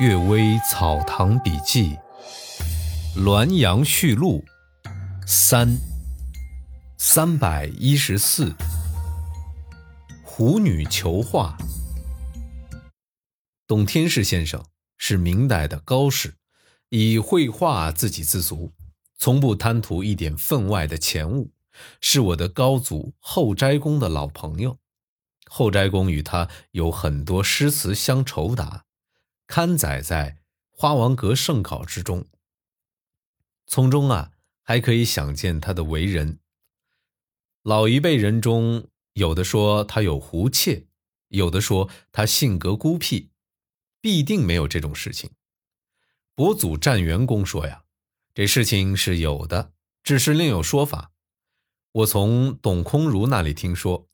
《岳微草堂笔记》《滦阳序录》三三百一十四，虎女求画。董天士先生是明代的高士，以绘画自给自足，从不贪图一点分外的钱物，是我的高祖后斋公的老朋友。后斋公与他有很多诗词相酬答。刊载在《花王阁圣考》之中，从中啊还可以想见他的为人。老一辈人中有的说他有狐妾，有的说他性格孤僻，必定没有这种事情。伯祖占元公说呀，这事情是有的，只是另有说法。我从董空如那里听说，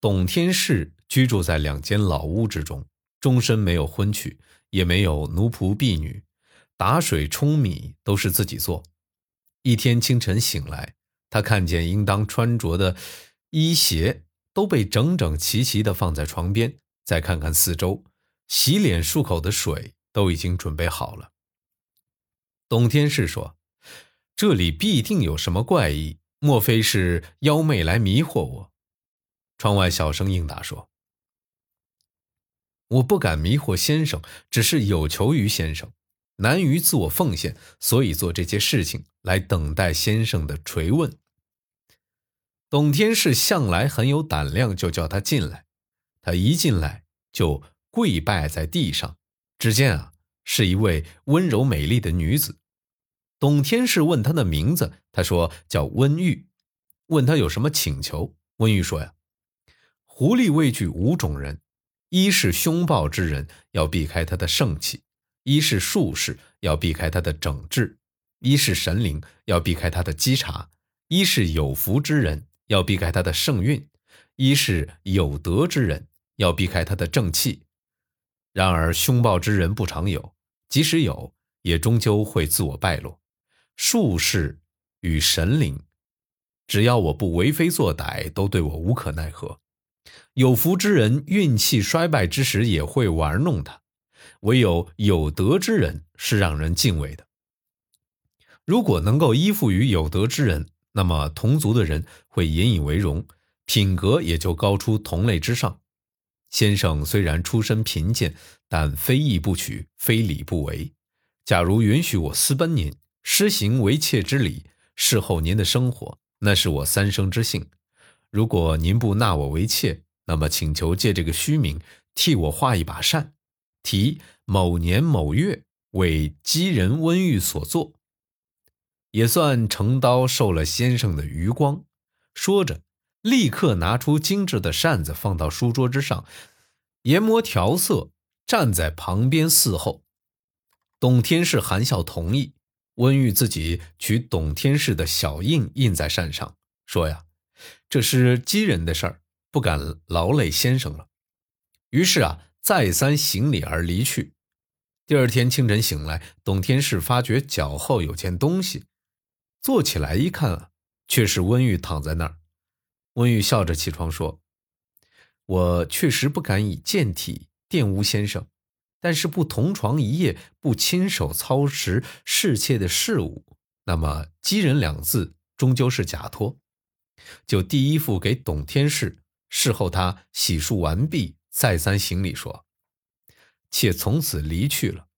董天士居住在两间老屋之中。终身没有婚娶，也没有奴仆婢女，打水冲米都是自己做。一天清晨醒来，他看见应当穿着的衣鞋都被整整齐齐地放在床边。再看看四周，洗脸漱口的水都已经准备好了。董天士说：“这里必定有什么怪异，莫非是妖魅来迷惑我？”窗外小声应答说。我不敢迷惑先生，只是有求于先生，难于自我奉献，所以做这些事情来等待先生的垂问。董天士向来很有胆量，就叫他进来。他一进来就跪拜在地上。只见啊，是一位温柔美丽的女子。董天士问她的名字，她说叫温玉。问她有什么请求，温玉说呀：“狐狸畏惧五种人。”一是凶暴之人，要避开他的盛气；一是术士，要避开他的整治；一是神灵，要避开他的稽查；一是有福之人，要避开他的盛运；一是有德之人，要避开他的正气。然而凶暴之人不常有，即使有，也终究会自我败落。术士与神灵，只要我不为非作歹，都对我无可奈何。有福之人运气衰败之时也会玩弄他，唯有有德之人是让人敬畏的。如果能够依附于有德之人，那么同族的人会引以为荣，品格也就高出同类之上。先生虽然出身贫贱，但非义不取，非礼不为。假如允许我私奔您，施行为妾之礼，侍候您的生活，那是我三生之幸。如果您不纳我为妾，那么请求借这个虚名替我画一把扇，题某年某月为姬人温玉所作，也算成刀受了先生的余光。说着，立刻拿出精致的扇子放到书桌之上，研磨调色，站在旁边伺候。董天士含笑同意，温玉自己取董天士的小印印在扇上，说呀。这是机人的事儿，不敢劳累先生了。于是啊，再三行礼而离去。第二天清晨醒来，董天士发觉脚后有件东西，坐起来一看啊，却是温玉躺在那儿。温玉笑着起床说：“我确实不敢以健体玷污先生，但是不同床一夜，不亲手操持侍妾的事物，那么机人两字终究是假托。”就第一副给董天士，事后他洗漱完毕，再三行礼说：“妾从此离去了，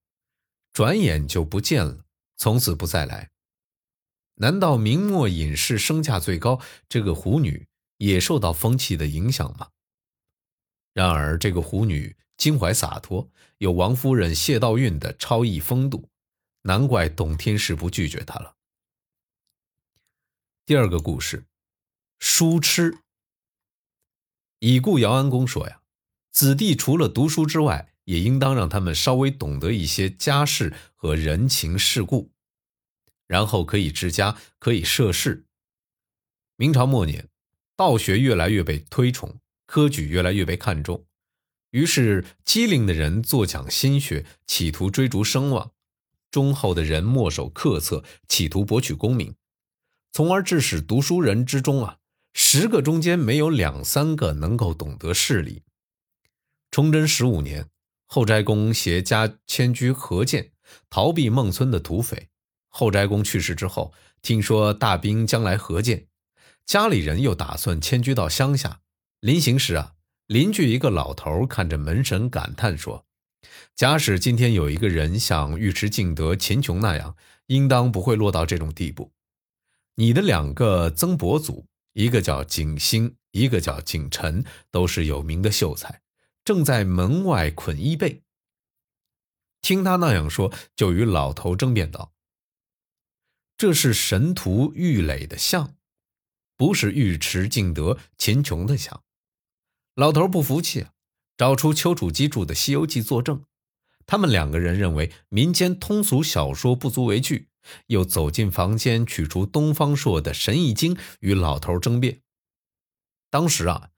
转眼就不见了，从此不再来。难道明末隐士身价最高，这个狐女也受到风气的影响吗？然而这个狐女襟怀洒脱，有王夫人谢道韫的超逸风度，难怪董天士不拒绝她了。第二个故事。书痴。已故姚安公说呀，子弟除了读书之外，也应当让他们稍微懂得一些家事和人情世故，然后可以治家，可以涉世。明朝末年，道学越来越被推崇，科举越来越被看重，于是机灵的人坐讲心学，企图追逐声望；忠厚的人墨守课策，企图博取功名，从而致使读书人之中啊。十个中间没有两三个能够懂得事理。崇祯十五年，后斋公携家迁居河间，逃避孟村的土匪。后斋公去世之后，听说大兵将来河间，家里人又打算迁居到乡下。临行时啊，邻居一个老头看着门神感叹说：“假使今天有一个人像尉迟敬德、秦琼那样，应当不会落到这种地步。你的两个曾伯祖，一个叫景星，一个叫景臣，都是有名的秀才。”正在门外捆衣被，听他那样说，就与老头争辩道：“这是神徒玉垒的像，不是尉迟敬德、秦琼的像。”老头不服气，找出丘处机著的《西游记》作证。他们两个人认为民间通俗小说不足为据，又走进房间取出东方朔的《神异经》与老头争辩。当时啊，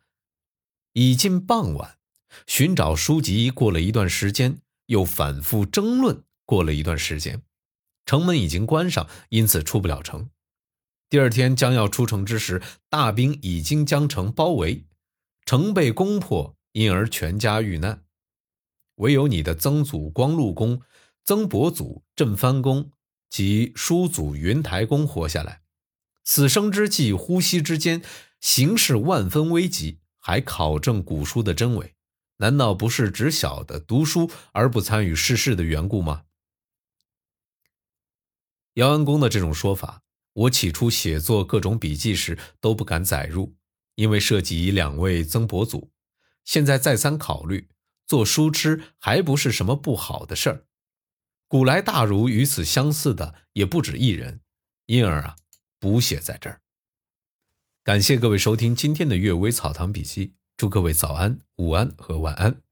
已近傍晚。寻找书籍过了一段时间，又反复争论过了一段时间，城门已经关上，因此出不了城。第二天将要出城之时，大兵已经将城包围，城被攻破，因而全家遇难。唯有你的曾祖光禄公、曾伯祖镇藩公及叔祖云台公活下来。死生之际，呼吸之间，形势万分危急，还考证古书的真伪。难道不是只晓得读书而不参与世事的缘故吗？姚安公的这种说法，我起初写作各种笔记时都不敢载入，因为涉及两位曾伯祖。现在再三考虑，做书痴还不是什么不好的事儿。古来大儒与此相似的也不止一人，因而啊，补写在这儿。感谢各位收听今天的《阅微草堂笔记》。祝各位早安、午安和晚安。